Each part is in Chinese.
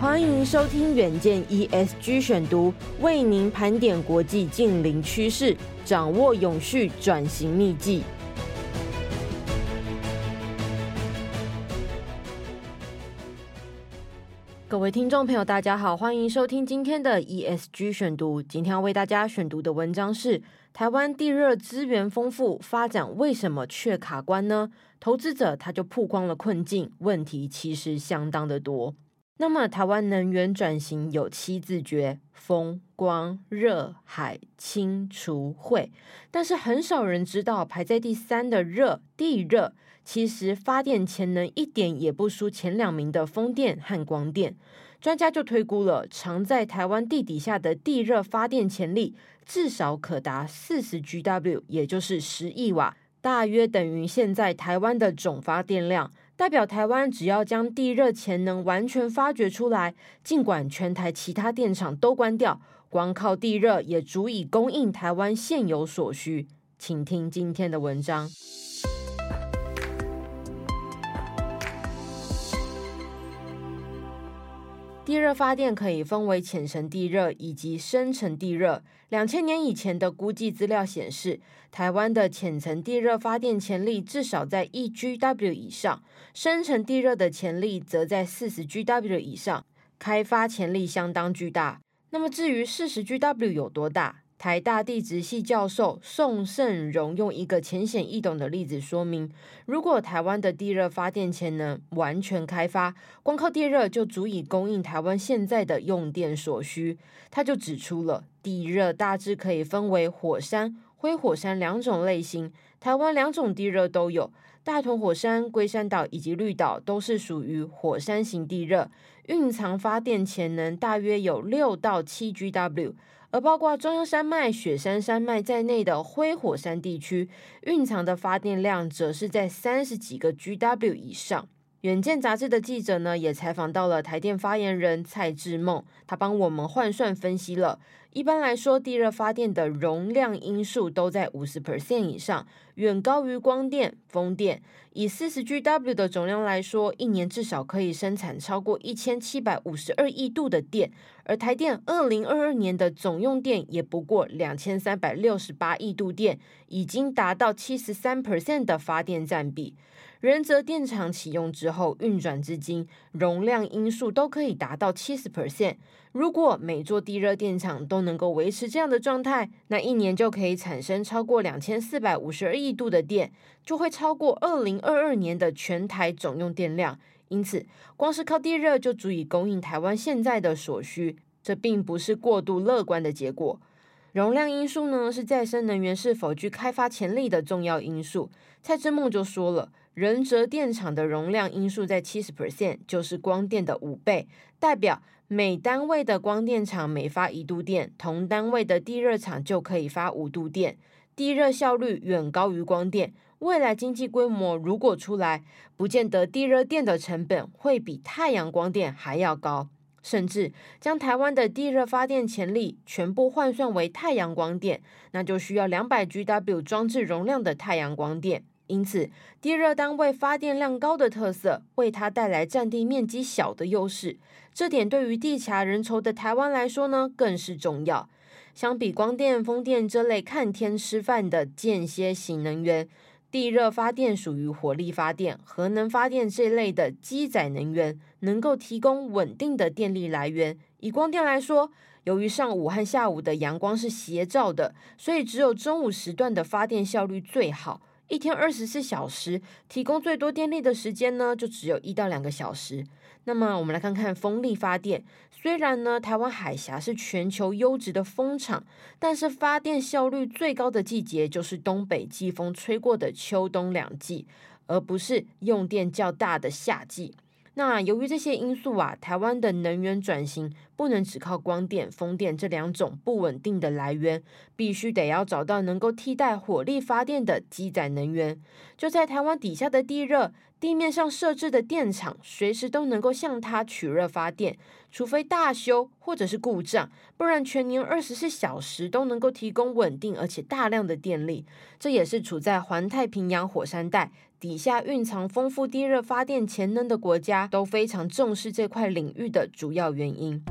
欢迎收听远见 ESG 选读，为您盘点国际近邻趋势，掌握永续转型秘技。各位听众朋友，大家好，欢迎收听今天的 ESG 选读。今天要为大家选读的文章是：台湾地热资源丰富，发展为什么却卡关呢？投资者他就曝光了困境，问题其实相当的多。那么，台湾能源转型有七字诀：风、光、热、海、清除、汇。但是很少人知道，排在第三的热地热，其实发电潜能一点也不输前两名的风电和光电。专家就推估了，藏在台湾地底下的地热发电潜力至少可达四十 GW，也就是十亿瓦，大约等于现在台湾的总发电量。代表台湾只要将地热潜能完全发掘出来，尽管全台其他电厂都关掉，光靠地热也足以供应台湾现有所需。请听今天的文章。地热发电可以分为浅层地热以及深层地热。两千年以前的估计资料显示，台湾的浅层地热发电潜力至少在一 GW 以上，深层地热的潜力则在四十 GW 以上，开发潜力相当巨大。那么至于四十 GW 有多大？台大地质系教授宋胜荣用一个浅显易懂的例子说明：如果台湾的地热发电潜能完全开发，光靠地热就足以供应台湾现在的用电所需。他就指出了地热大致可以分为火山、灰火山两种类型。台湾两种地热都有，大屯火山、龟山岛以及绿岛都是属于火山型地热，蕴藏发电潜能大约有六到七 GW。而包括中央山脉、雪山山脉在内的灰火山地区，蕴藏的发电量则是在三十几个 GW 以上。远见杂志的记者呢，也采访到了台电发言人蔡志梦，他帮我们换算分析了。一般来说，地热发电的容量因数都在五十 percent 以上，远高于光电、风电。以四十 GW 的总量来说，一年至少可以生产超过一千七百五十二亿度的电。而台电二零二二年的总用电也不过两千三百六十八亿度电，已经达到七十三 percent 的发电占比。仁泽电厂启用之后，运转至今，容量因数都可以达到七十 percent。如果每座地热电厂都能够维持这样的状态，那一年就可以产生超过两千四百五十二亿度的电，就会超过二零二二年的全台总用电量。因此，光是靠地热就足以供应台湾现在的所需，这并不是过度乐观的结果。容量因素呢，是再生能源是否具开发潜力的重要因素。蔡之梦就说了。仁泽电厂的容量因素在七十 percent，就是光电的五倍，代表每单位的光电厂每发一度电，同单位的地热厂就可以发五度电。地热效率远高于光电，未来经济规模如果出来，不见得地热电的成本会比太阳光电还要高，甚至将台湾的地热发电潜力全部换算为太阳光电，那就需要两百 GW 装置容量的太阳光电。因此，地热单位发电量高的特色，为它带来占地面积小的优势。这点对于地狭人稠的台湾来说呢，更是重要。相比光电、风电这类看天吃饭的间歇型能源，地热发电属于火力发电、核能发电这类的机载能源，能够提供稳定的电力来源。以光电来说，由于上午和下午的阳光是斜照的，所以只有中午时段的发电效率最好。一天二十四小时提供最多电力的时间呢，就只有一到两个小时。那么我们来看看风力发电。虽然呢，台湾海峡是全球优质的风场，但是发电效率最高的季节就是东北季风吹过的秋冬两季，而不是用电较大的夏季。那由于这些因素啊，台湾的能源转型不能只靠光电、风电这两种不稳定的来源，必须得要找到能够替代火力发电的机载能源。就在台湾底下的地热，地面上设置的电厂，随时都能够向它取热发电，除非大修或者是故障，不然全年二十四小时都能够提供稳定而且大量的电力。这也是处在环太平洋火山带。底下蕴藏丰富地热发电潜能的国家都非常重视这块领域的主要原因。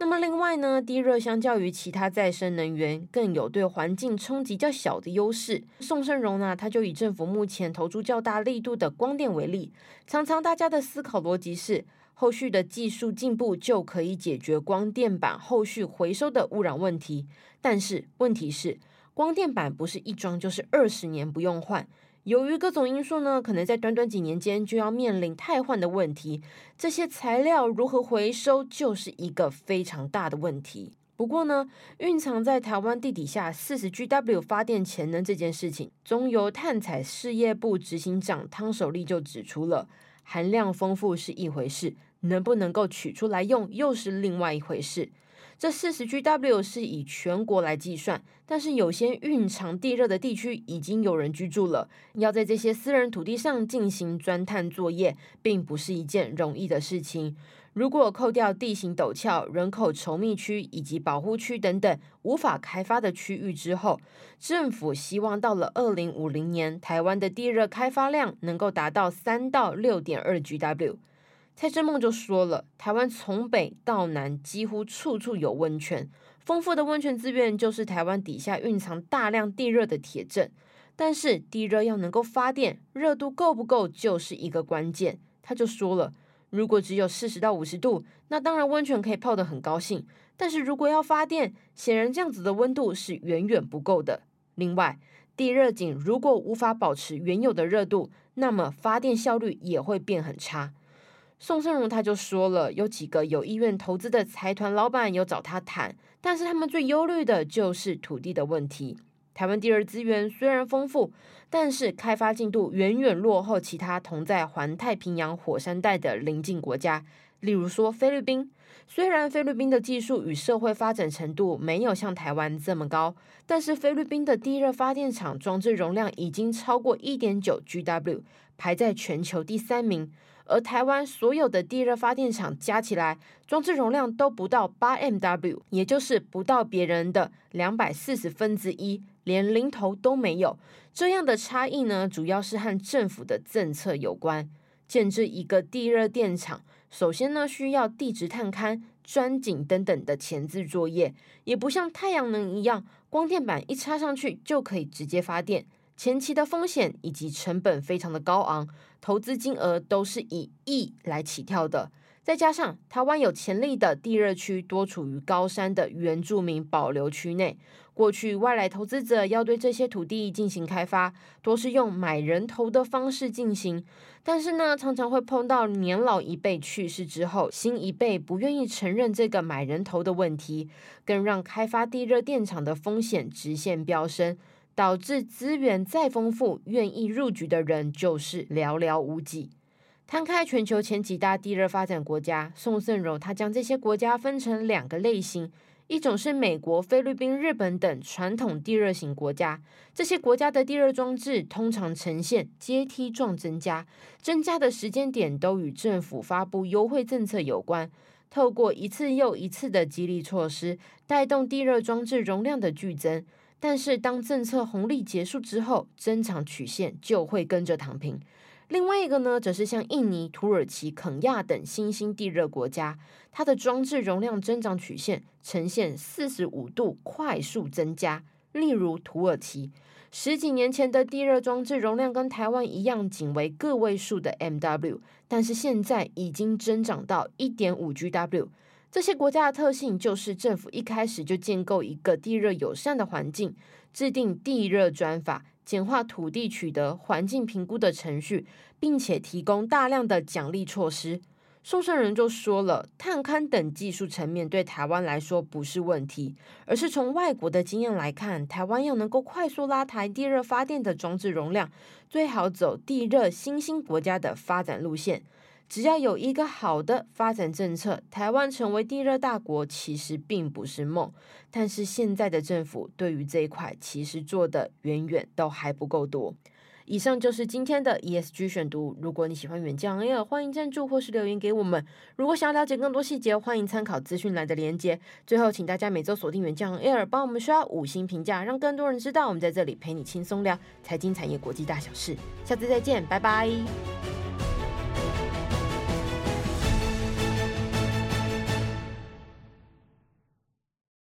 那么另外呢，地热相较于其他再生能源，更有对环境冲击较小的优势。宋胜荣呢，他就以政府目前投注较大力度的光电为例，常常大家的思考逻辑是，后续的技术进步就可以解决光电板后续回收的污染问题。但是问题是，光电板不是一装就是二十年不用换。由于各种因素呢，可能在短短几年间就要面临汰换的问题。这些材料如何回收，就是一个非常大的问题。不过呢，蕴藏在台湾地底下四十 GW 发电潜能这件事情，中油探采事业部执行长汤守立就指出了，含量丰富是一回事，能不能够取出来用，又是另外一回事。这四十 GW 是以全国来计算，但是有些蕴藏地热的地区已经有人居住了，要在这些私人土地上进行钻探作业，并不是一件容易的事情。如果扣掉地形陡峭、人口稠密区以及保护区等等无法开发的区域之后，政府希望到了二零五零年，台湾的地热开发量能够达到三到六点二 GW。蔡正梦就说了，台湾从北到南几乎处处有温泉，丰富的温泉资源就是台湾底下蕴藏大量地热的铁证。但是地热要能够发电，热度够不够就是一个关键。他就说了，如果只有四十到五十度，那当然温泉可以泡得很高兴。但是如果要发电，显然这样子的温度是远远不够的。另外，地热井如果无法保持原有的热度，那么发电效率也会变很差。宋胜荣他就说了，有几个有意愿投资的财团老板有找他谈，但是他们最忧虑的就是土地的问题。台湾地热资源虽然丰富，但是开发进度远远落后其他同在环太平洋火山带的邻近国家，例如说菲律宾。虽然菲律宾的技术与社会发展程度没有像台湾这么高，但是菲律宾的地热发电厂装置容量已经超过一点九 GW，排在全球第三名。而台湾所有的地热发电厂加起来，装置容量都不到八 MW，也就是不到别人的两百四十分之一，连零头都没有。这样的差异呢，主要是和政府的政策有关。建置一个地热电厂，首先呢需要地质探勘、钻井等等的前置作业，也不像太阳能一样，光电板一插上去就可以直接发电。前期的风险以及成本非常的高昂，投资金额都是以亿来起跳的。再加上台湾有潜力的地热区多处于高山的原住民保留区内，过去外来投资者要对这些土地进行开发，多是用买人头的方式进行。但是呢，常常会碰到年老一辈去世之后，新一辈不愿意承认这个买人头的问题，更让开发地热电厂的风险直线飙升。导致资源再丰富，愿意入局的人就是寥寥无几。摊开全球前几大地热发展国家，宋胜柔他将这些国家分成两个类型：一种是美国、菲律宾、日本等传统地热型国家，这些国家的地热装置通常呈现阶梯状增加，增加的时间点都与政府发布优惠政策有关，透过一次又一次的激励措施，带动地热装置容量的剧增。但是，当政策红利结束之后，增长曲线就会跟着躺平。另外一个呢，则是像印尼、土耳其、肯亚等新兴地热国家，它的装置容量增长曲线呈现四十五度快速增加。例如，土耳其十几年前的地热装置容量跟台湾一样，仅为个位数的 MW，但是现在已经增长到一点五 GW。这些国家的特性就是政府一开始就建构一个地热友善的环境，制定地热专法，简化土地取得环境评估的程序，并且提供大量的奖励措施。宋胜人就说了，探勘等技术层面对台湾来说不是问题，而是从外国的经验来看，台湾要能够快速拉抬地热发电的装置容量，最好走地热新兴国家的发展路线。只要有一个好的发展政策，台湾成为地热大国其实并不是梦。但是现在的政府对于这一块其实做的远远都还不够多。以上就是今天的 ESG 选读。如果你喜欢远见 Air，欢迎赞助或是留言给我们。如果想要了解更多细节，欢迎参考资讯栏的连接。最后，请大家每周锁定远见 Air，帮我们刷五星评价，让更多人知道我们在这里陪你轻松聊财经产业国际大小事。下次再见，拜拜。